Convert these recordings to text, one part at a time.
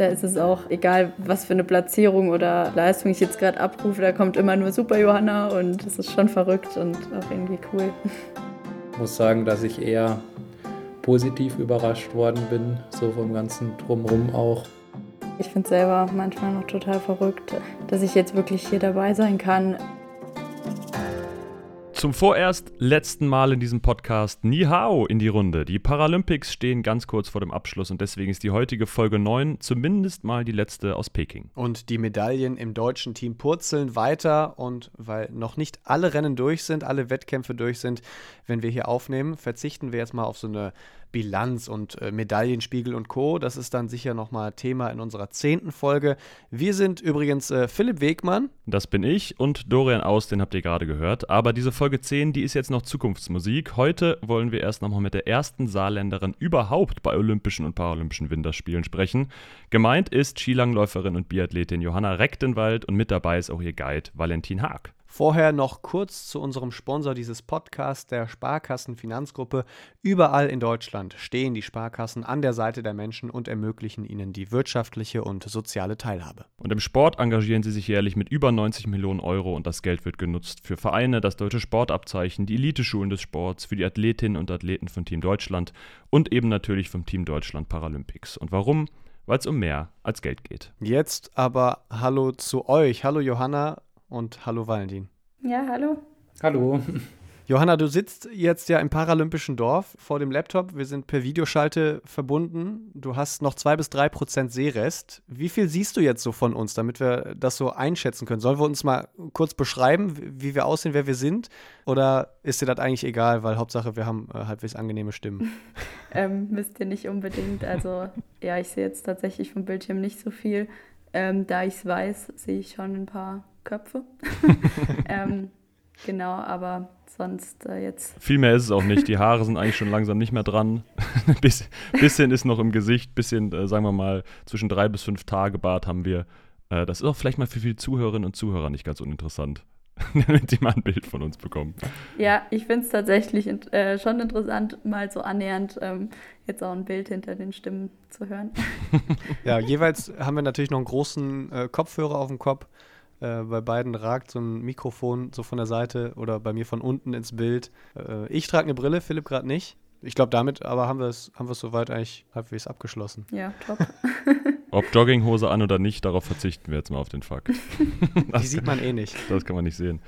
Da ist es auch egal, was für eine Platzierung oder Leistung ich jetzt gerade abrufe, da kommt immer nur Super Johanna und das ist schon verrückt und auch irgendwie cool. Ich muss sagen, dass ich eher positiv überrascht worden bin, so vom ganzen Drumherum auch. Ich finde es selber manchmal noch total verrückt, dass ich jetzt wirklich hier dabei sein kann. Zum vorerst letzten Mal in diesem Podcast Ni Hao in die Runde. Die Paralympics stehen ganz kurz vor dem Abschluss und deswegen ist die heutige Folge 9 zumindest mal die letzte aus Peking. Und die Medaillen im deutschen Team purzeln weiter und weil noch nicht alle Rennen durch sind, alle Wettkämpfe durch sind, wenn wir hier aufnehmen, verzichten wir jetzt mal auf so eine Bilanz und äh, Medaillenspiegel und Co. Das ist dann sicher nochmal Thema in unserer zehnten Folge. Wir sind übrigens äh, Philipp Wegmann. Das bin ich und Dorian Aus, den habt ihr gerade gehört. Aber diese Folge 10, die ist jetzt noch Zukunftsmusik. Heute wollen wir erst nochmal mit der ersten Saarländerin überhaupt bei Olympischen und Paralympischen Winterspielen sprechen. Gemeint ist Skilangläuferin und Biathletin Johanna Rechtenwald und mit dabei ist auch ihr Guide Valentin Haag. Vorher noch kurz zu unserem Sponsor dieses Podcasts, der Sparkassenfinanzgruppe. Überall in Deutschland stehen die Sparkassen an der Seite der Menschen und ermöglichen ihnen die wirtschaftliche und soziale Teilhabe. Und im Sport engagieren sie sich jährlich mit über 90 Millionen Euro und das Geld wird genutzt für Vereine, das deutsche Sportabzeichen, die Eliteschulen des Sports, für die Athletinnen und Athleten von Team Deutschland und eben natürlich vom Team Deutschland Paralympics. Und warum? Weil es um mehr als Geld geht. Jetzt aber Hallo zu euch. Hallo Johanna, und hallo Valentin. Ja, hallo. Hallo. Johanna, du sitzt jetzt ja im Paralympischen Dorf vor dem Laptop. Wir sind per Videoschalte verbunden. Du hast noch zwei bis drei Prozent Sehrest. Wie viel siehst du jetzt so von uns, damit wir das so einschätzen können? Sollen wir uns mal kurz beschreiben, wie wir aussehen, wer wir sind? Oder ist dir das eigentlich egal, weil Hauptsache wir haben äh, halbwegs angenehme Stimmen? ähm, müsst ihr nicht unbedingt. Also, ja, ich sehe jetzt tatsächlich vom Bildschirm nicht so viel. Ähm, da ich es weiß, sehe ich schon ein paar Köpfe. ähm, genau, aber sonst äh, jetzt. Viel mehr ist es auch nicht. Die Haare sind eigentlich schon langsam nicht mehr dran. Biss, bisschen ist noch im Gesicht, bisschen, äh, sagen wir mal, zwischen drei bis fünf Tage Bart haben wir. Äh, das ist auch vielleicht mal für viele Zuhörerinnen und Zuhörer nicht ganz uninteressant. damit die mal ein Bild von uns bekommen. Ja, ich finde es tatsächlich äh, schon interessant, mal so annähernd ähm, jetzt auch ein Bild hinter den Stimmen zu hören. ja, jeweils haben wir natürlich noch einen großen äh, Kopfhörer auf dem Kopf. Äh, bei beiden ragt so ein Mikrofon so von der Seite oder bei mir von unten ins Bild. Äh, ich trage eine Brille, Philipp gerade nicht. Ich glaube, damit aber haben wir es haben soweit eigentlich halbwegs abgeschlossen. Ja, top. Ob Jogginghose an oder nicht, darauf verzichten wir jetzt mal auf den Fakt. Die sieht man eh nicht. Das kann man nicht sehen.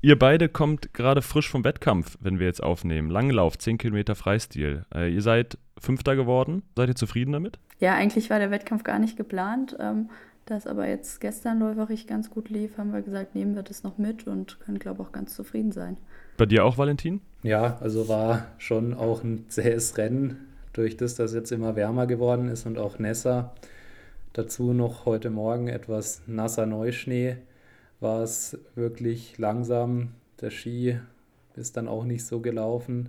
Ihr beide kommt gerade frisch vom Wettkampf, wenn wir jetzt aufnehmen. Langlauf, 10 Kilometer Freistil. Äh, ihr seid Fünfter geworden. Seid ihr zufrieden damit? Ja, eigentlich war der Wettkampf gar nicht geplant. Ähm, da es aber jetzt gestern läuferig ganz gut lief, haben wir gesagt, nehmen wir das noch mit und können, glaube ich, auch ganz zufrieden sein. Bei dir auch, Valentin? Ja, also war schon auch ein zähes Rennen, durch das das jetzt immer wärmer geworden ist und auch nässer. Dazu noch heute Morgen etwas nasser Neuschnee. War es wirklich langsam. Der Ski ist dann auch nicht so gelaufen.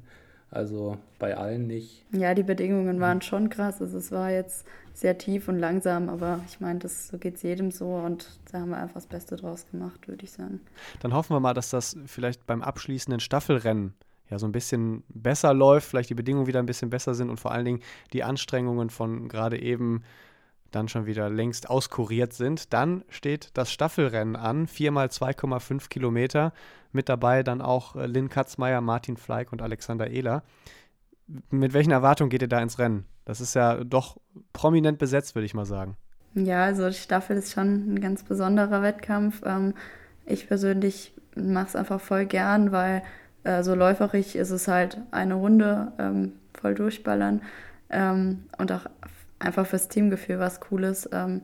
Also bei allen nicht. Ja, die Bedingungen waren schon krass. Also es war jetzt sehr tief und langsam, aber ich meine, so geht es jedem so und da haben wir einfach das Beste draus gemacht, würde ich sagen. Dann hoffen wir mal, dass das vielleicht beim abschließenden Staffelrennen ja so ein bisschen besser läuft, vielleicht die Bedingungen wieder ein bisschen besser sind und vor allen Dingen die Anstrengungen von gerade eben dann schon wieder längst auskuriert sind. Dann steht das Staffelrennen an, viermal 2,5 Kilometer. Mit dabei dann auch äh, Lynn Katzmeier, Martin Fleig und Alexander Ehler. Mit welchen Erwartungen geht ihr da ins Rennen? Das ist ja doch prominent besetzt, würde ich mal sagen. Ja, also die Staffel ist schon ein ganz besonderer Wettkampf. Ähm, ich persönlich mache es einfach voll gern, weil äh, so läuferig ist es halt eine Runde ähm, voll durchballern ähm, und auch einfach fürs Teamgefühl was Cooles. Ähm,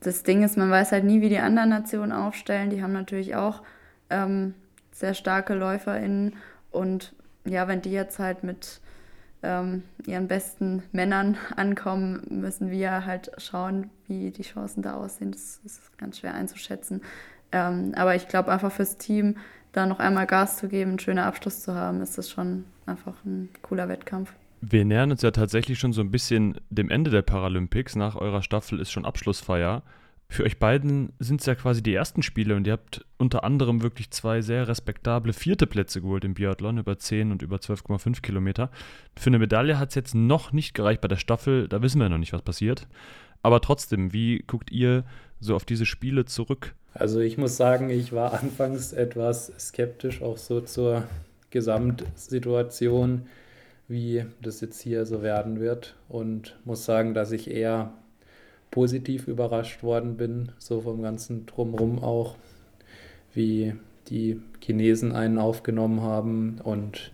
das Ding ist, man weiß halt nie, wie die anderen Nationen aufstellen. Die haben natürlich auch ähm, sehr starke LäuferInnen. Und ja, wenn die jetzt halt mit ähm, ihren besten Männern ankommen, müssen wir halt schauen, wie die Chancen da aussehen. Das, ist ganz schwer einzuschätzen. Aber ich glaube, einfach fürs Team da noch einmal Gas zu geben, einen schönen Abschluss zu haben, ist das schon einfach ein cooler Wettkampf. Wir nähern uns ja tatsächlich schon so ein bisschen dem Ende der Paralympics. Nach eurer Staffel ist schon Abschlussfeier. Für euch beiden sind es ja quasi die ersten Spiele und ihr habt unter anderem wirklich zwei sehr respektable vierte Plätze geholt im Biathlon über 10 und über 12,5 Kilometer. Für eine Medaille hat es jetzt noch nicht gereicht bei der Staffel, da wissen wir noch nicht, was passiert. Aber trotzdem, wie guckt ihr so auf diese Spiele zurück? Also ich muss sagen, ich war anfangs etwas skeptisch auch so zur Gesamtsituation, wie das jetzt hier so werden wird und muss sagen, dass ich eher positiv überrascht worden bin, so vom ganzen Drumherum auch, wie die Chinesen einen aufgenommen haben und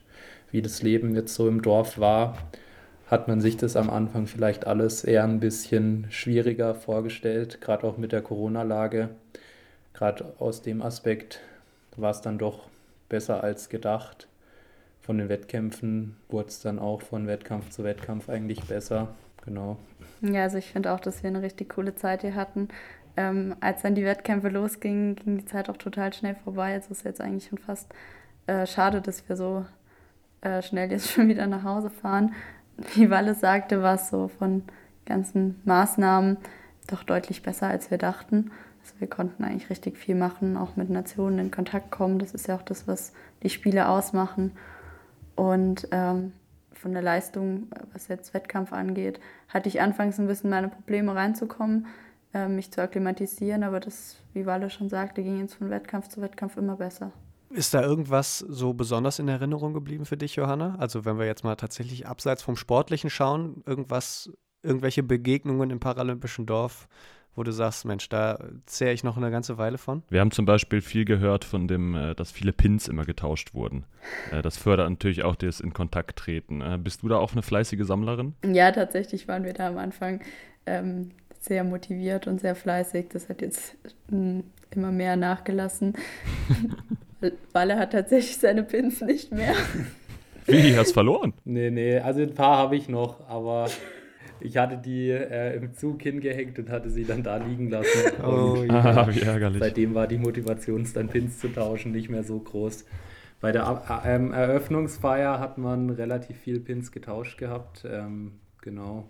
wie das Leben jetzt so im Dorf war, hat man sich das am Anfang vielleicht alles eher ein bisschen schwieriger vorgestellt, gerade auch mit der Corona-Lage. Gerade aus dem Aspekt war es dann doch besser als gedacht. Von den Wettkämpfen wurde es dann auch von Wettkampf zu Wettkampf eigentlich besser. Genau. Ja, also ich finde auch, dass wir eine richtig coole Zeit hier hatten. Ähm, als dann die Wettkämpfe losgingen, ging die Zeit auch total schnell vorbei. Es ist jetzt eigentlich schon fast äh, schade, dass wir so äh, schnell jetzt schon wieder nach Hause fahren. Wie Walle sagte, war es so von ganzen Maßnahmen doch deutlich besser, als wir dachten. Also wir konnten eigentlich richtig viel machen, auch mit Nationen in Kontakt kommen. Das ist ja auch das, was die Spiele ausmachen. Und ähm, von der Leistung, was jetzt Wettkampf angeht, hatte ich anfangs ein bisschen meine Probleme reinzukommen, äh, mich zu akklimatisieren, aber das, wie Walle schon sagte, ging jetzt von Wettkampf zu Wettkampf immer besser. Ist da irgendwas so besonders in Erinnerung geblieben für dich, Johanna? Also wenn wir jetzt mal tatsächlich abseits vom Sportlichen schauen, irgendwas, irgendwelche Begegnungen im paralympischen Dorf, wo du sagst, Mensch, da zähre ich noch eine ganze Weile von? Wir haben zum Beispiel viel gehört von dem, äh, dass viele Pins immer getauscht wurden. Äh, das fördert natürlich auch das in Kontakt treten. Äh, bist du da auch eine fleißige Sammlerin? Ja, tatsächlich waren wir da am Anfang ähm, sehr motiviert und sehr fleißig. Das hat jetzt ähm, immer mehr nachgelassen. Walle hat tatsächlich seine Pins nicht mehr. Wie, hast verloren? Nee, nee, also ein paar habe ich noch, aber ich hatte die äh, im Zug hingehängt und hatte sie dann da liegen lassen. Oh, ja. ah, wie ärgerlich. Seitdem war die Motivation, dann Pins zu tauschen, nicht mehr so groß. Bei der ähm, Eröffnungsfeier hat man relativ viel Pins getauscht gehabt. Ähm, genau.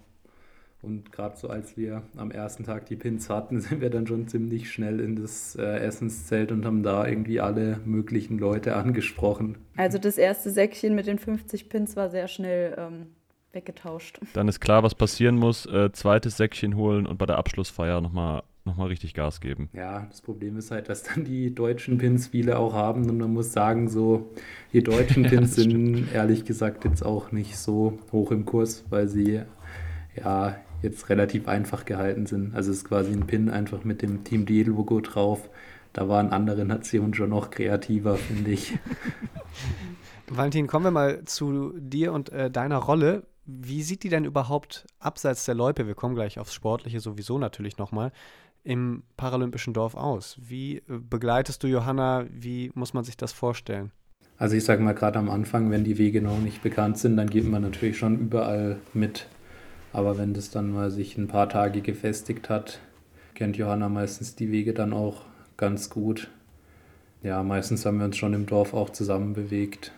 Und gerade so als wir am ersten Tag die Pins hatten, sind wir dann schon ziemlich schnell in das äh, Essenszelt und haben da irgendwie alle möglichen Leute angesprochen. Also das erste Säckchen mit den 50 Pins war sehr schnell ähm, weggetauscht. Dann ist klar, was passieren muss. Äh, zweites Säckchen holen und bei der Abschlussfeier nochmal noch mal richtig Gas geben. Ja, das Problem ist halt, dass dann die deutschen Pins viele auch haben und man muss sagen, so die deutschen Pins ja, sind ehrlich gesagt jetzt auch nicht so hoch im Kurs, weil sie ja jetzt relativ einfach gehalten sind. Also es ist quasi ein Pin einfach mit dem Team D-Logo drauf. Da waren andere Nationen schon noch kreativer, finde ich. Valentin, kommen wir mal zu dir und äh, deiner Rolle. Wie sieht die denn überhaupt abseits der Loipe, wir kommen gleich aufs Sportliche sowieso natürlich nochmal, im paralympischen Dorf aus? Wie äh, begleitest du Johanna? Wie muss man sich das vorstellen? Also ich sage mal, gerade am Anfang, wenn die Wege noch nicht bekannt sind, dann geht man natürlich schon überall mit. Aber wenn das dann mal sich ein paar Tage gefestigt hat, kennt Johanna meistens die Wege dann auch ganz gut. Ja, meistens haben wir uns schon im Dorf auch zusammen bewegt.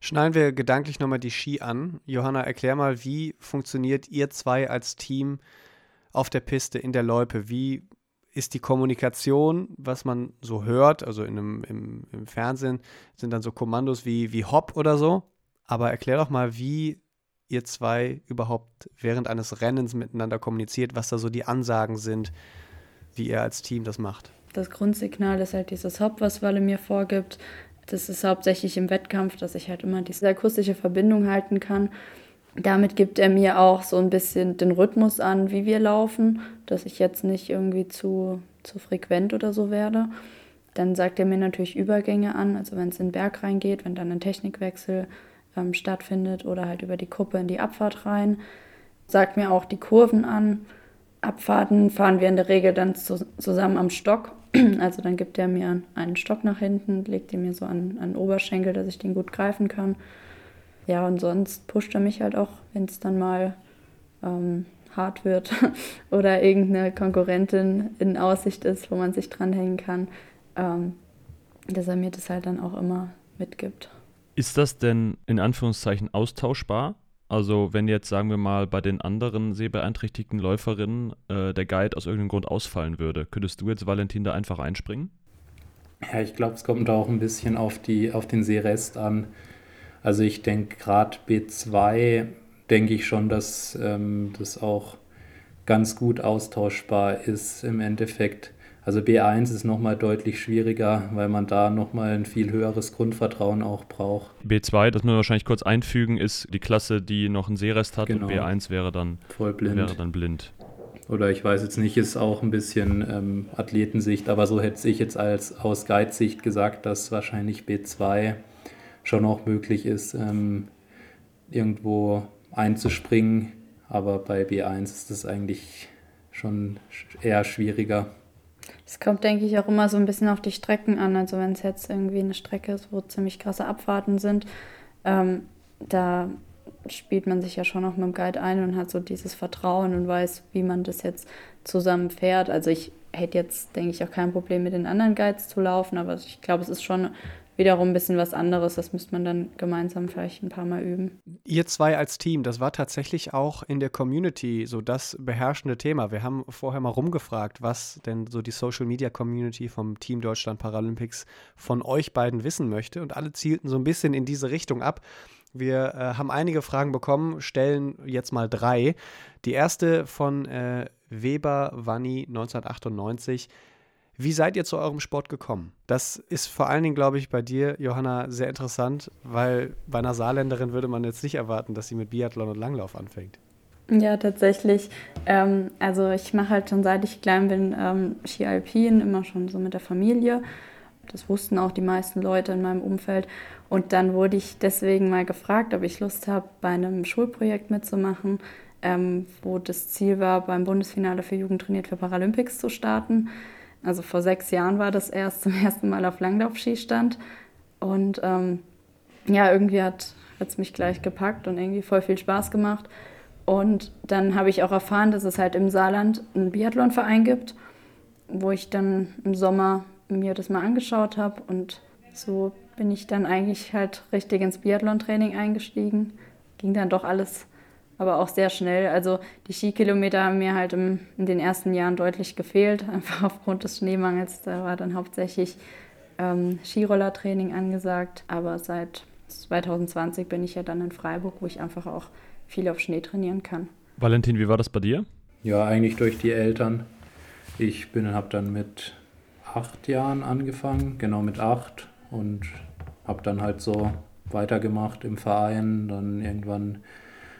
Schneiden wir gedanklich nochmal die Ski an. Johanna, erklär mal, wie funktioniert ihr zwei als Team auf der Piste in der Loipe? Wie ist die Kommunikation, was man so hört? Also in einem, im, im Fernsehen sind dann so Kommandos wie, wie Hop oder so. Aber erklär doch mal, wie ihr zwei überhaupt während eines Rennens miteinander kommuniziert, was da so die Ansagen sind, wie ihr als Team das macht. Das Grundsignal ist halt dieses Hop, was Walle mir vorgibt. Das ist hauptsächlich im Wettkampf, dass ich halt immer diese akustische Verbindung halten kann. Damit gibt er mir auch so ein bisschen den Rhythmus an, wie wir laufen, dass ich jetzt nicht irgendwie zu, zu frequent oder so werde. Dann sagt er mir natürlich Übergänge an, also wenn es in den Berg reingeht, wenn dann ein Technikwechsel ähm, stattfindet oder halt über die Kuppe in die Abfahrt rein. Sagt mir auch die Kurven an. Abfahrten fahren wir in der Regel dann zu, zusammen am Stock Also dann gibt er mir einen Stock nach hinten, legt ihn mir so an, an den Oberschenkel, dass ich den gut greifen kann. Ja, und sonst pusht er mich halt auch, wenn es dann mal ähm, hart wird oder irgendeine Konkurrentin in Aussicht ist, wo man sich dranhängen kann, ähm, dass er mir das halt dann auch immer mitgibt. Ist das denn in Anführungszeichen austauschbar? Also wenn jetzt, sagen wir mal, bei den anderen sehbeeinträchtigten Läuferinnen äh, der Guide aus irgendeinem Grund ausfallen würde, könntest du jetzt Valentin da einfach einspringen? Ja, ich glaube, es kommt auch ein bisschen auf, die, auf den Seerest an. Also ich denke, gerade B2 denke ich schon, dass ähm, das auch ganz gut austauschbar ist im Endeffekt. Also B1 ist nochmal deutlich schwieriger, weil man da nochmal ein viel höheres Grundvertrauen auch braucht. B2, das muss man wahrscheinlich kurz einfügen, ist die Klasse, die noch einen Sehrest hat Genau. und B1 wäre dann, wäre dann blind. Oder ich weiß jetzt nicht, ist auch ein bisschen ähm, Athletensicht, aber so hätte ich jetzt als aus Guide-Sicht gesagt, dass wahrscheinlich B2 schon auch möglich ist, ähm, irgendwo einzuspringen. Aber bei B1 ist es eigentlich schon sch- eher schwieriger. Es kommt, denke ich, auch immer so ein bisschen auf die Strecken an. Also wenn es jetzt irgendwie eine Strecke ist, wo ziemlich krasse Abfahrten sind, ähm, da spielt man sich ja schon auch mit dem Guide ein und hat so dieses Vertrauen und weiß, wie man das jetzt zusammen fährt. Also ich hätte jetzt, denke ich, auch kein Problem mit den anderen Guides zu laufen, aber ich glaube, es ist schon wiederum ein bisschen was anderes. Das müsste man dann gemeinsam vielleicht ein paar Mal üben. Ihr zwei als Team, das war tatsächlich auch in der Community so das beherrschende Thema. Wir haben vorher mal rumgefragt, was denn so die Social Media Community vom Team Deutschland Paralympics von euch beiden wissen möchte. Und alle zielten so ein bisschen in diese Richtung ab. Wir äh, haben einige Fragen bekommen, stellen jetzt mal drei. Die erste von äh, Weber Wanni 1998. Wie seid ihr zu eurem Sport gekommen? Das ist vor allen Dingen, glaube ich, bei dir, Johanna, sehr interessant, weil bei einer Saarländerin würde man jetzt nicht erwarten, dass sie mit Biathlon und Langlauf anfängt. Ja, tatsächlich. Ähm, also ich mache halt schon seit ich klein bin ähm, Ski Alpin, immer schon so mit der Familie. Das wussten auch die meisten Leute in meinem Umfeld. Und dann wurde ich deswegen mal gefragt, ob ich Lust habe, bei einem Schulprojekt mitzumachen, ähm, wo das Ziel war, beim Bundesfinale für Jugend trainiert für Paralympics zu starten. Also vor sechs Jahren war das erst zum ersten Mal auf Langlaufski stand. Und ähm, ja, irgendwie hat es mich gleich gepackt und irgendwie voll viel Spaß gemacht. Und dann habe ich auch erfahren, dass es halt im Saarland einen Biathlonverein gibt, wo ich dann im Sommer mir das mal angeschaut habe. Und so bin ich dann eigentlich halt richtig ins Biathlon-Training eingestiegen. Ging dann doch alles, aber auch sehr schnell. Also die Skikilometer haben mir halt im, in den ersten Jahren deutlich gefehlt, einfach aufgrund des Schneemangels. Da war dann hauptsächlich ähm, Skirollertraining angesagt. Aber seit 2020 bin ich ja dann in Freiburg, wo ich einfach auch viel auf Schnee trainieren kann. Valentin, wie war das bei dir? Ja, eigentlich durch die Eltern. Ich bin, habe dann mit acht Jahren angefangen, genau mit acht und habe dann halt so weitergemacht im Verein, dann irgendwann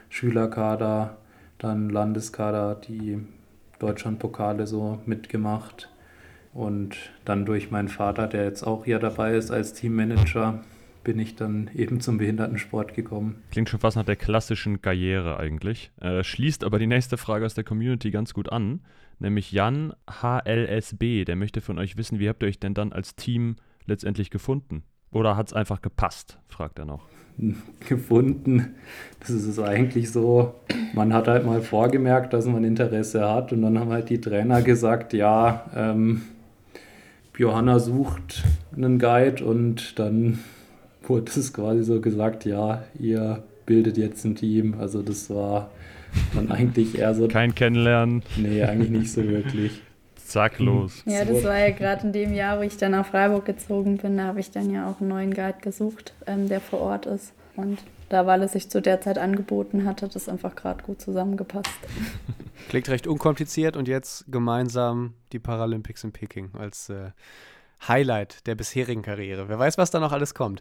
Schülerkader, dann Landeskader, die Deutschlandpokale so mitgemacht und dann durch meinen Vater, der jetzt auch hier dabei ist als Teammanager, bin ich dann eben zum Behindertensport gekommen. Klingt schon fast nach der klassischen Karriere eigentlich. Äh, schließt aber die nächste Frage aus der Community ganz gut an, nämlich Jan HLSB, der möchte von euch wissen, wie habt ihr euch denn dann als Team letztendlich gefunden? Oder hat es einfach gepasst, fragt er noch. gefunden. Das ist es eigentlich so, man hat halt mal vorgemerkt, dass man Interesse hat und dann haben halt die Trainer gesagt, ja, ähm, Johanna sucht einen Guide und dann wurde es quasi so gesagt, ja, ihr bildet jetzt ein Team. Also das war dann eigentlich eher so, Kein Kennenlernen, nee, eigentlich nicht so wirklich. Zack, los. Ja, das war ja gerade in dem Jahr, wo ich dann nach Freiburg gezogen bin. Da habe ich dann ja auch einen neuen Guide gesucht, ähm, der vor Ort ist. Und da, weil es sich zu der Zeit angeboten hat, hat es einfach gerade gut zusammengepasst. Klingt recht unkompliziert und jetzt gemeinsam die Paralympics in Peking als äh, Highlight der bisherigen Karriere. Wer weiß, was da noch alles kommt.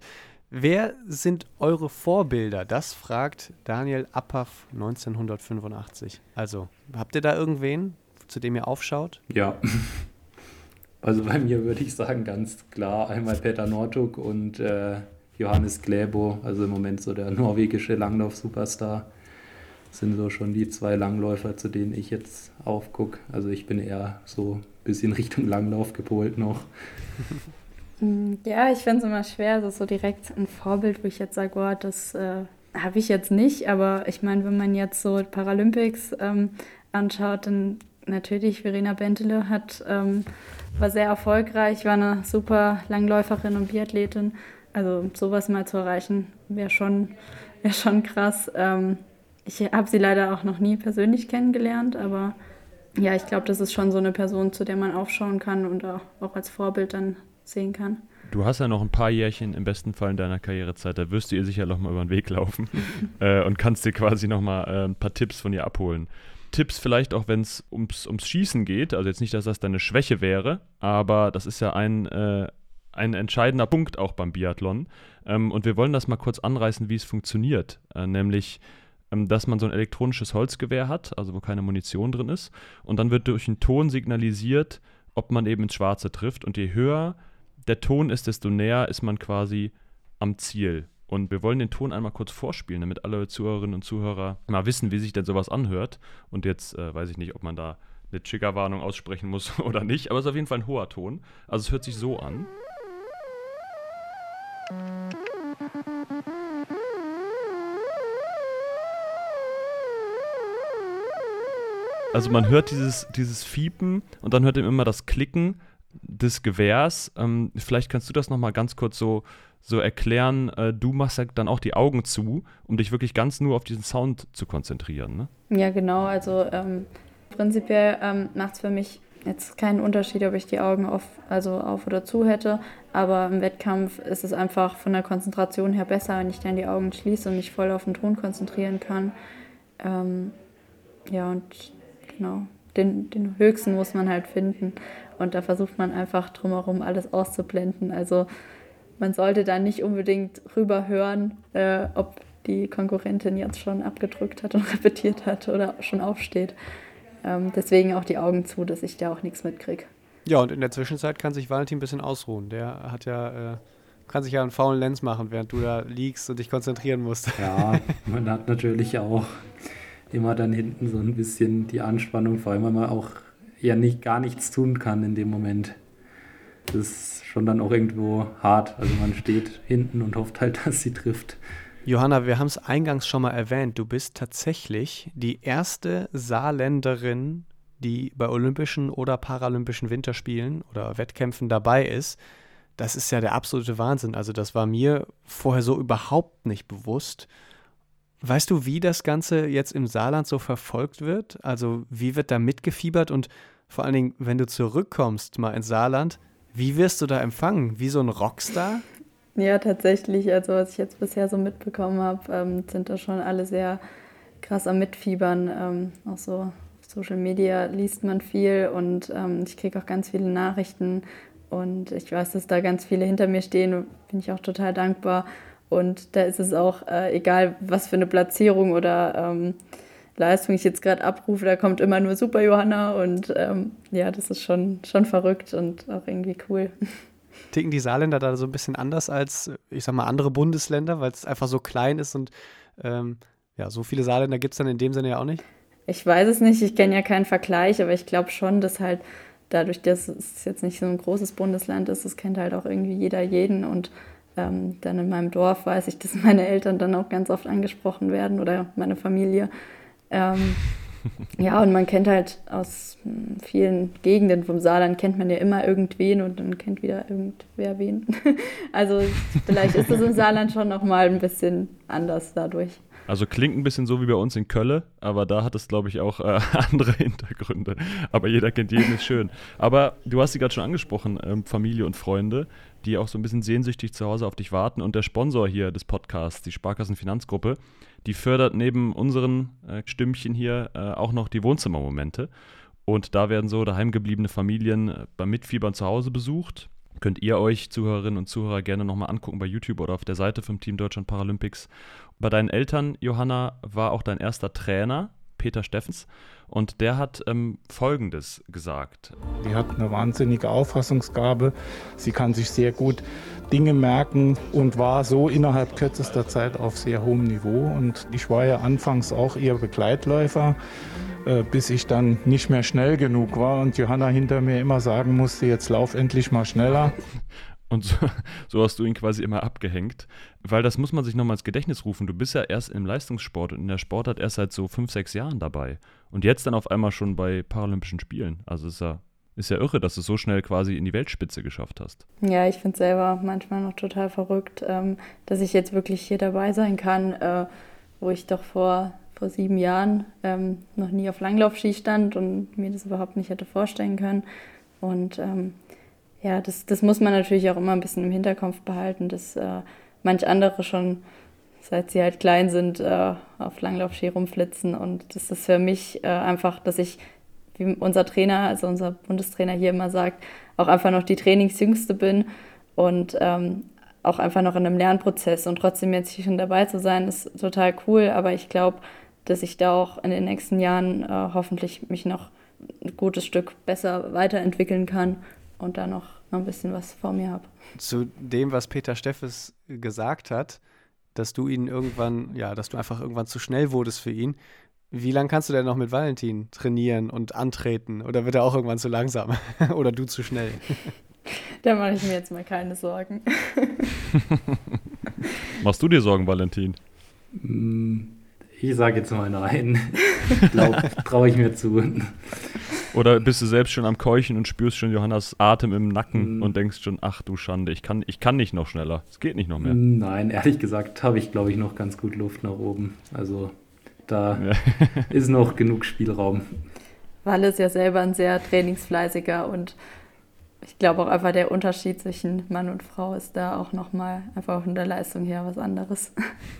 Wer sind eure Vorbilder? Das fragt Daniel Appaff 1985. Also, habt ihr da irgendwen, zu dem ihr aufschaut? Ja. Also bei mir würde ich sagen, ganz klar einmal Peter Northug und äh, Johannes Kläbo, also im Moment so der norwegische Langlauf-Superstar, sind so schon die zwei Langläufer, zu denen ich jetzt aufgucke. Also ich bin eher so ein bisschen Richtung Langlauf gepolt noch. Mm, Ja, ich finde es immer schwer, das ist so direkt ein Vorbild, wo ich jetzt sage, boah, das äh, habe ich jetzt nicht. Aber ich meine, wenn man jetzt so Paralympics ähm, anschaut, dann natürlich Verena Bentele hat, ähm, war sehr erfolgreich, war eine super Langläuferin und Biathletin. Also sowas mal zu erreichen, wäre schon, wär schon krass. Ähm, ich habe sie leider auch noch nie persönlich kennengelernt, aber ja, ich glaube, das ist schon so eine Person, zu der man aufschauen kann und auch, auch als Vorbild dann sehen kann. Du hast ja noch ein paar Jährchen im besten Fall in deiner Karrierezeit, da wirst du ihr sicher noch mal über den Weg laufen äh, und kannst dir quasi noch mal äh, ein paar Tipps von ihr abholen. Tipps vielleicht auch, wenn es ums, ums Schießen geht. Also jetzt nicht, dass das deine Schwäche wäre, aber das ist ja ein, äh, ein entscheidender Punkt auch beim Biathlon. Ähm, und wir wollen das mal kurz anreißen, wie es funktioniert. Äh, nämlich, ähm, dass man so ein elektronisches Holzgewehr hat, also wo keine Munition drin ist. Und dann wird durch einen Ton signalisiert, ob man eben ins Schwarze trifft. Und je höher der Ton ist, desto näher ist man quasi am Ziel. Und wir wollen den Ton einmal kurz vorspielen, damit alle Zuhörerinnen und Zuhörer mal wissen, wie sich denn sowas anhört. Und jetzt äh, weiß ich nicht, ob man da eine Triggerwarnung aussprechen muss oder nicht, aber es ist auf jeden Fall ein hoher Ton. Also es hört sich so an. Also man hört dieses, dieses Fiepen und dann hört man immer das Klicken des Gewehrs. Ähm, vielleicht kannst du das nochmal ganz kurz so, so erklären. Äh, du machst ja dann auch die Augen zu, um dich wirklich ganz nur auf diesen Sound zu konzentrieren. Ne? Ja, genau. Also ähm, prinzipiell ähm, macht es für mich jetzt keinen Unterschied, ob ich die Augen auf, also auf oder zu hätte. Aber im Wettkampf ist es einfach von der Konzentration her besser, wenn ich dann die Augen schließe und mich voll auf den Ton konzentrieren kann. Ähm, ja, und genau, den, den höchsten muss man halt finden. Und da versucht man einfach drumherum alles auszublenden. Also man sollte da nicht unbedingt rüberhören, äh, ob die Konkurrentin jetzt schon abgedrückt hat und repetiert hat oder schon aufsteht. Ähm, deswegen auch die Augen zu, dass ich da auch nichts mitkriege. Ja, und in der Zwischenzeit kann sich Valentin ein bisschen ausruhen. Der hat ja, äh, kann sich ja einen faulen Lens machen, während du da liegst und dich konzentrieren musst. Ja, man hat natürlich auch immer dann hinten so ein bisschen die Anspannung, vor allem weil man auch ja nicht gar nichts tun kann in dem Moment. Das ist schon dann auch irgendwo hart. Also man steht hinten und hofft halt, dass sie trifft. Johanna, wir haben es eingangs schon mal erwähnt. Du bist tatsächlich die erste Saarländerin, die bei Olympischen oder Paralympischen Winterspielen oder Wettkämpfen dabei ist. Das ist ja der absolute Wahnsinn. Also das war mir vorher so überhaupt nicht bewusst. Weißt du, wie das Ganze jetzt im Saarland so verfolgt wird? Also wie wird da mitgefiebert und vor allen Dingen, wenn du zurückkommst mal ins Saarland, wie wirst du da empfangen? Wie so ein Rockstar? Ja, tatsächlich. Also was ich jetzt bisher so mitbekommen habe, ähm, sind da schon alle sehr krass am Mitfiebern. Ähm, auch so Social Media liest man viel und ähm, ich kriege auch ganz viele Nachrichten und ich weiß, dass da ganz viele hinter mir stehen. Bin ich auch total dankbar. Und da ist es auch äh, egal, was für eine Platzierung oder ähm, Leistung ich jetzt gerade abrufe, da kommt immer nur Super Johanna und ähm, ja, das ist schon, schon verrückt und auch irgendwie cool. Ticken die Saarländer da so ein bisschen anders als, ich sag mal, andere Bundesländer, weil es einfach so klein ist und ähm, ja, so viele Saarländer gibt es dann in dem Sinne ja auch nicht? Ich weiß es nicht, ich kenne ja keinen Vergleich, aber ich glaube schon, dass halt dadurch, dass es jetzt nicht so ein großes Bundesland ist, das kennt halt auch irgendwie jeder jeden und ähm, dann in meinem Dorf weiß ich, dass meine Eltern dann auch ganz oft angesprochen werden oder meine Familie. Ähm, ja, und man kennt halt aus hm, vielen Gegenden vom Saarland kennt man ja immer irgendwen und dann kennt wieder irgendwer wen. Also vielleicht ist das im Saarland schon nochmal ein bisschen anders dadurch. Also klingt ein bisschen so wie bei uns in Kölle, aber da hat es, glaube ich, auch äh, andere Hintergründe. Aber jeder kennt jeden, ist schön. Aber du hast sie gerade schon angesprochen, ähm, Familie und Freunde, die auch so ein bisschen sehnsüchtig zu Hause auf dich warten. Und der Sponsor hier des Podcasts, die Sparkassenfinanzgruppe, die fördert neben unseren äh, Stimmchen hier äh, auch noch die Wohnzimmermomente. Und da werden so daheimgebliebene Familien äh, beim Mitfiebern zu Hause besucht. Könnt ihr euch, Zuhörerinnen und Zuhörer, gerne nochmal angucken bei YouTube oder auf der Seite vom Team Deutschland Paralympics. Bei deinen Eltern, Johanna, war auch dein erster Trainer, Peter Steffens. Und der hat ähm, Folgendes gesagt. Die hat eine wahnsinnige Auffassungsgabe. Sie kann sich sehr gut Dinge merken und war so innerhalb kürzester Zeit auf sehr hohem Niveau. Und ich war ja anfangs auch eher Begleitläufer, äh, bis ich dann nicht mehr schnell genug war und Johanna hinter mir immer sagen musste, jetzt lauf endlich mal schneller. Und so, so, hast du ihn quasi immer abgehängt. Weil das muss man sich nochmal ins Gedächtnis rufen. Du bist ja erst im Leistungssport und in der Sportart erst seit so fünf, sechs Jahren dabei. Und jetzt dann auf einmal schon bei Paralympischen Spielen. Also ist ja, ist ja irre, dass du es so schnell quasi in die Weltspitze geschafft hast. Ja, ich finde es selber manchmal noch total verrückt, ähm, dass ich jetzt wirklich hier dabei sein kann, äh, wo ich doch vor, vor sieben Jahren ähm, noch nie auf Langlaufski stand und mir das überhaupt nicht hätte vorstellen können. Und ähm, ja, das, das muss man natürlich auch immer ein bisschen im Hinterkopf behalten, dass äh, manch andere schon seit sie halt klein sind, äh, auf Langlaufski rumflitzen. Und das ist für mich äh, einfach, dass ich, wie unser Trainer, also unser Bundestrainer hier immer sagt, auch einfach noch die Trainingsjüngste bin und ähm, auch einfach noch in einem Lernprozess. Und trotzdem jetzt hier schon dabei zu sein, ist total cool. Aber ich glaube, dass ich da auch in den nächsten Jahren äh, hoffentlich mich noch ein gutes Stück besser weiterentwickeln kann und da noch, noch ein bisschen was vor mir habe. Zu dem, was Peter Steffes gesagt hat, dass du ihn irgendwann, ja, dass du einfach irgendwann zu schnell wurdest für ihn. Wie lange kannst du denn noch mit Valentin trainieren und antreten? Oder wird er auch irgendwann zu langsam? Oder du zu schnell? Da mache ich mir jetzt mal keine Sorgen. Machst du dir Sorgen, Valentin? Mm, ich sage jetzt mal nein. Traue ich mir zu. Oder bist du selbst schon am Keuchen und spürst schon Johannas Atem im Nacken mm. und denkst schon, ach du Schande, ich kann, ich kann nicht noch schneller. Es geht nicht noch mehr. Nein, ehrlich gesagt habe ich, glaube ich, noch ganz gut Luft nach oben. Also da ja. ist noch genug Spielraum. Walle ist ja selber ein sehr trainingsfleißiger und ich glaube auch einfach der Unterschied zwischen Mann und Frau ist da auch nochmal einfach von der Leistung her was anderes.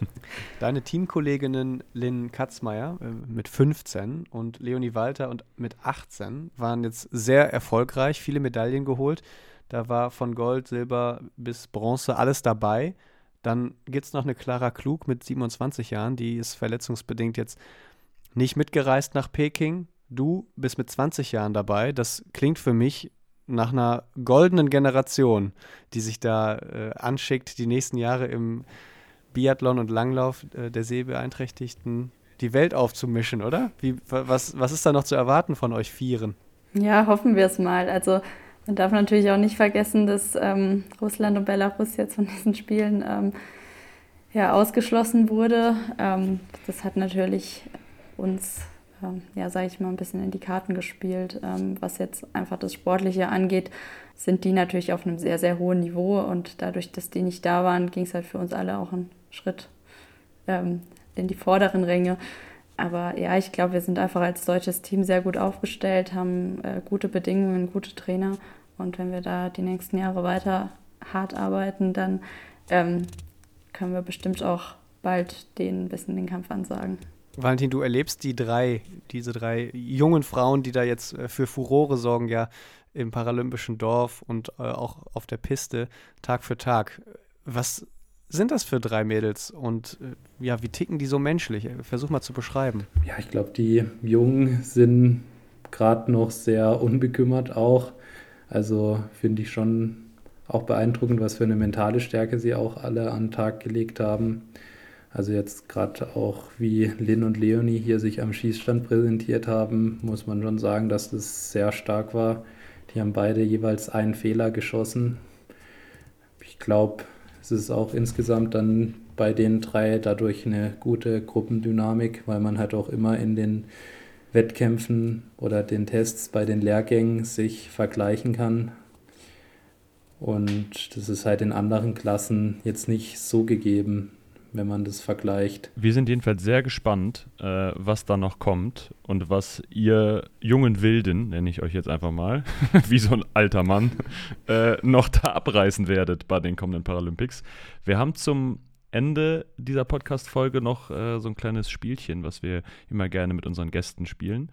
Deine Teamkolleginnen Lynn Katzmeier äh, mit 15 und Leonie Walter und mit 18 waren jetzt sehr erfolgreich, viele Medaillen geholt. Da war von Gold, Silber bis Bronze alles dabei. Dann gibt es noch eine Clara Klug mit 27 Jahren, die ist verletzungsbedingt jetzt nicht mitgereist nach Peking. Du bist mit 20 Jahren dabei. Das klingt für mich nach einer goldenen Generation, die sich da äh, anschickt, die nächsten Jahre im Biathlon und Langlauf äh, der Sehbeeinträchtigten die Welt aufzumischen, oder? Wie, was, was ist da noch zu erwarten von euch Vieren? Ja, hoffen wir es mal. Also man darf natürlich auch nicht vergessen, dass ähm, Russland und Belarus jetzt von diesen Spielen ähm, ja, ausgeschlossen wurde. Ähm, das hat natürlich uns ja, sage ich mal, ein bisschen in die Karten gespielt. Ähm, was jetzt einfach das Sportliche angeht, sind die natürlich auf einem sehr, sehr hohen Niveau und dadurch, dass die nicht da waren, ging es halt für uns alle auch einen Schritt ähm, in die vorderen Ränge. Aber ja, ich glaube, wir sind einfach als deutsches Team sehr gut aufgestellt, haben äh, gute Bedingungen, gute Trainer. Und wenn wir da die nächsten Jahre weiter hart arbeiten, dann ähm, können wir bestimmt auch bald denen ein bisschen den Kampf ansagen. Valentin, du erlebst die drei, diese drei jungen Frauen, die da jetzt äh, für Furore sorgen, ja im paralympischen Dorf und äh, auch auf der Piste Tag für Tag. Was sind das für drei Mädels und äh, ja, wie ticken die so menschlich? Versuch mal zu beschreiben. Ja, ich glaube, die Jungen sind gerade noch sehr unbekümmert auch. Also finde ich schon auch beeindruckend, was für eine mentale Stärke sie auch alle an den Tag gelegt haben. Also jetzt gerade auch wie Lynn und Leonie hier sich am Schießstand präsentiert haben, muss man schon sagen, dass das sehr stark war. Die haben beide jeweils einen Fehler geschossen. Ich glaube, es ist auch insgesamt dann bei den drei dadurch eine gute Gruppendynamik, weil man halt auch immer in den Wettkämpfen oder den Tests bei den Lehrgängen sich vergleichen kann. Und das ist halt in anderen Klassen jetzt nicht so gegeben wenn man das vergleicht. Wir sind jedenfalls sehr gespannt, äh, was da noch kommt und was ihr jungen Wilden, nenne ich euch jetzt einfach mal, wie so ein alter Mann, äh, noch da abreißen werdet bei den kommenden Paralympics. Wir haben zum Ende dieser Podcast-Folge noch äh, so ein kleines Spielchen, was wir immer gerne mit unseren Gästen spielen.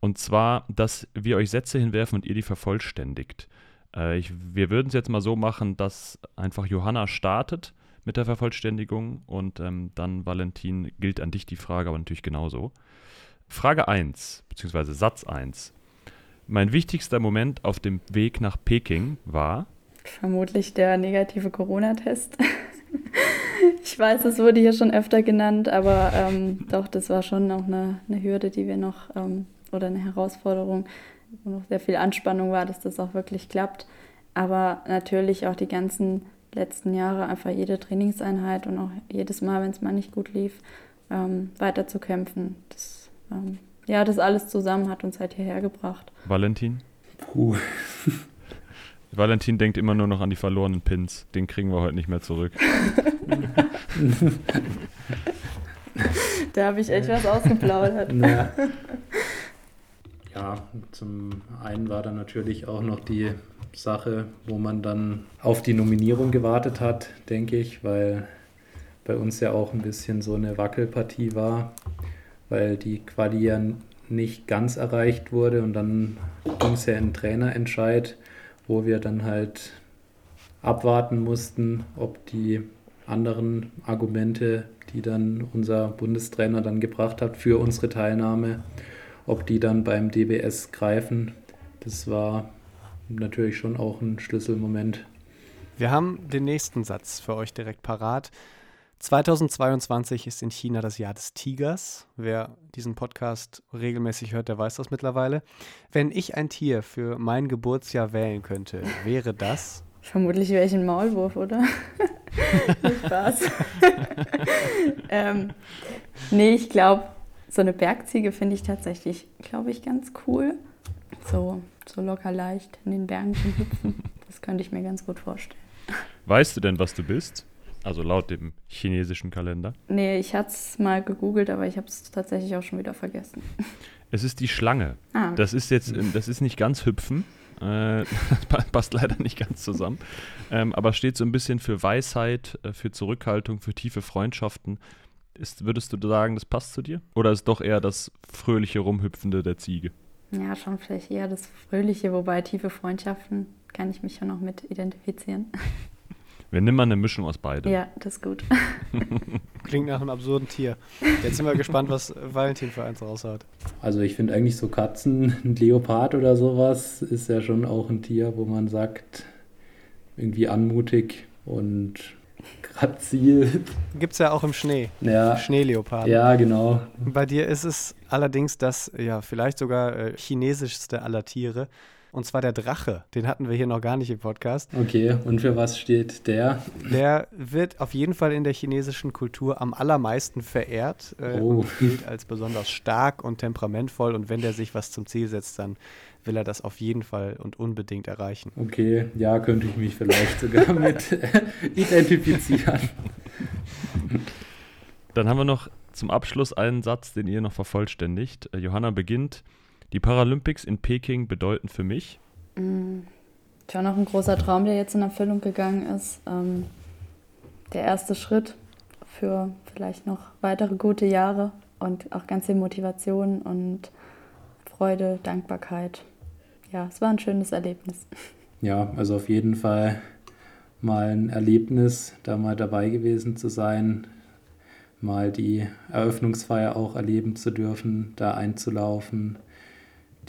Und zwar, dass wir euch Sätze hinwerfen und ihr die vervollständigt. Äh, ich, wir würden es jetzt mal so machen, dass einfach Johanna startet mit der Vervollständigung. Und ähm, dann, Valentin, gilt an dich die Frage, aber natürlich genauso. Frage 1, beziehungsweise Satz 1. Mein wichtigster Moment auf dem Weg nach Peking war? Vermutlich der negative Corona-Test. ich weiß, es wurde hier schon öfter genannt, aber ähm, doch, das war schon auch eine, eine Hürde, die wir noch, ähm, oder eine Herausforderung, wo noch sehr viel Anspannung war, dass das auch wirklich klappt. Aber natürlich auch die ganzen letzten Jahre einfach jede Trainingseinheit und auch jedes Mal, wenn es mal nicht gut lief, ähm, weiter zu kämpfen. Das, ähm, ja, das alles zusammen hat uns halt hierher gebracht. Valentin? Puh. Valentin denkt immer nur noch an die verlorenen Pins. Den kriegen wir heute nicht mehr zurück. da habe ich echt was ausgeplaudert. Ja. Ja, zum einen war da natürlich auch noch die Sache, wo man dann auf die Nominierung gewartet hat, denke ich, weil bei uns ja auch ein bisschen so eine Wackelpartie war, weil die Quali ja nicht ganz erreicht wurde und dann ging es ja in Trainerentscheid, wo wir dann halt abwarten mussten, ob die anderen Argumente, die dann unser Bundestrainer dann gebracht hat für unsere Teilnahme, ob die dann beim DBS greifen. Das war natürlich schon auch ein Schlüsselmoment. Wir haben den nächsten Satz für euch direkt parat. 2022 ist in China das Jahr des Tigers. Wer diesen Podcast regelmäßig hört, der weiß das mittlerweile. Wenn ich ein Tier für mein Geburtsjahr wählen könnte, wäre das? Vermutlich wäre ich ein Maulwurf, oder? Spaß. ähm, nee, ich glaube, so eine Bergziege finde ich tatsächlich, glaube ich, ganz cool. So, so locker leicht in den Bergen zu hüpfen. Das könnte ich mir ganz gut vorstellen. Weißt du denn, was du bist? Also laut dem chinesischen Kalender? Nee, ich hatte es mal gegoogelt, aber ich habe es tatsächlich auch schon wieder vergessen. Es ist die Schlange. Ah. Das ist jetzt, das ist nicht ganz hüpfen, äh, passt leider nicht ganz zusammen. Ähm, aber steht so ein bisschen für Weisheit, äh, für Zurückhaltung, für tiefe Freundschaften. Ist, würdest du sagen, das passt zu dir? Oder ist doch eher das fröhliche Rumhüpfende der Ziege? Ja, schon vielleicht eher das Fröhliche, wobei tiefe Freundschaften kann ich mich schon noch mit identifizieren. Wir nehmen mal eine Mischung aus beidem. Ja, das ist gut. Klingt nach einem absurden Tier. Jetzt sind wir gespannt, was Valentin für eins raushaut. Also ich finde eigentlich so Katzen, ein Leopard oder sowas, ist ja schon auch ein Tier, wo man sagt, irgendwie anmutig und grazil. Gibt es ja auch im Schnee. Ja. Schneeleoparden. Ja, genau. Bei dir ist es allerdings das, ja, vielleicht sogar äh, chinesischste aller Tiere. Und zwar der Drache. Den hatten wir hier noch gar nicht im Podcast. Okay, und für was steht der? Der wird auf jeden Fall in der chinesischen Kultur am allermeisten verehrt äh, oh. und gilt als besonders stark und temperamentvoll. Und wenn der sich was zum Ziel setzt, dann will er das auf jeden Fall und unbedingt erreichen. Okay, ja, könnte ich mich vielleicht sogar mit identifizieren. Dann haben wir noch zum Abschluss einen Satz, den ihr noch vervollständigt. Äh, Johanna beginnt. Die Paralympics in Peking bedeuten für mich? Mm, schon noch ein großer Traum, der jetzt in Erfüllung gegangen ist. Ähm, der erste Schritt für vielleicht noch weitere gute Jahre und auch ganz viel Motivation und Freude, Dankbarkeit. Ja, es war ein schönes Erlebnis. Ja, also auf jeden Fall mal ein Erlebnis, da mal dabei gewesen zu sein, mal die Eröffnungsfeier auch erleben zu dürfen, da einzulaufen,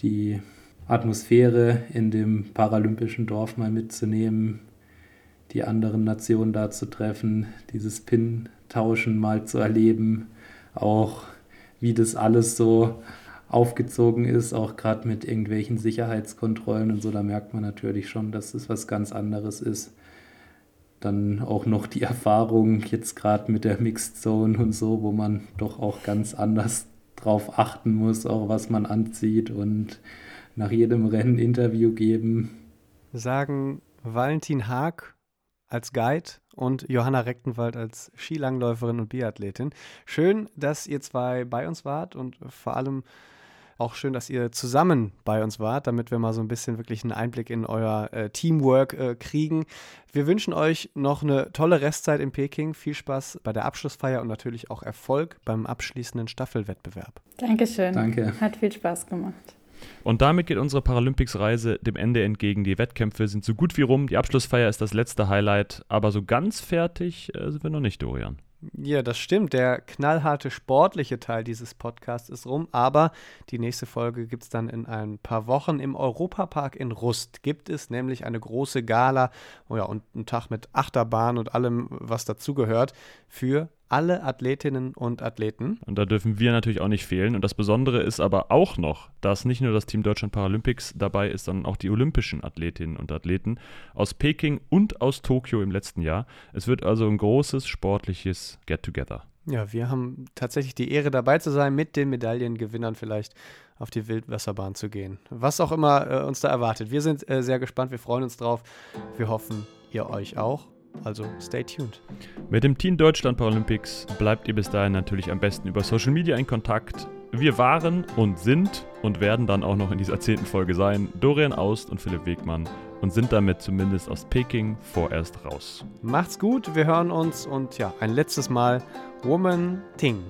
die Atmosphäre in dem paralympischen Dorf mal mitzunehmen, die anderen Nationen da zu treffen, dieses Pin-Tauschen mal zu erleben, auch wie das alles so aufgezogen ist, auch gerade mit irgendwelchen Sicherheitskontrollen und so, da merkt man natürlich schon, dass es was ganz anderes ist. Dann auch noch die Erfahrung jetzt gerade mit der Mixed Zone und so, wo man doch auch ganz anders drauf achten muss, auch was man anzieht und nach jedem Rennen Interview geben. Sagen Valentin Haag als Guide und Johanna Rechtenwald als Skilangläuferin und Biathletin. Schön, dass ihr zwei bei uns wart und vor allem auch schön, dass ihr zusammen bei uns wart, damit wir mal so ein bisschen wirklich einen Einblick in euer äh, Teamwork äh, kriegen. Wir wünschen euch noch eine tolle Restzeit in Peking. Viel Spaß bei der Abschlussfeier und natürlich auch Erfolg beim abschließenden Staffelwettbewerb. Dankeschön. Danke. Hat viel Spaß gemacht. Und damit geht unsere Paralympics-Reise dem Ende entgegen. Die Wettkämpfe sind so gut wie rum. Die Abschlussfeier ist das letzte Highlight. Aber so ganz fertig äh, sind wir noch nicht, Dorian. Ja, das stimmt. Der knallharte sportliche Teil dieses Podcasts ist rum, aber die nächste Folge gibt es dann in ein paar Wochen. Im Europapark in Rust gibt es nämlich eine große Gala oh ja, und einen Tag mit Achterbahn und allem, was dazugehört, für alle Athletinnen und Athleten. Und da dürfen wir natürlich auch nicht fehlen. Und das Besondere ist aber auch noch, dass nicht nur das Team Deutschland Paralympics dabei ist, sondern auch die olympischen Athletinnen und Athleten aus Peking und aus Tokio im letzten Jahr. Es wird also ein großes sportliches Get-Together. Ja, wir haben tatsächlich die Ehre dabei zu sein, mit den Medaillengewinnern vielleicht auf die Wildwasserbahn zu gehen. Was auch immer äh, uns da erwartet. Wir sind äh, sehr gespannt, wir freuen uns drauf. Wir hoffen, ihr euch auch. Also stay tuned. Mit dem Team Deutschland Paralympics bleibt ihr bis dahin natürlich am besten über Social Media in Kontakt. Wir waren und sind und werden dann auch noch in dieser zehnten Folge sein, Dorian Aust und Philipp Wegmann und sind damit zumindest aus Peking vorerst raus. Macht's gut, wir hören uns und ja, ein letztes Mal Woman Ting.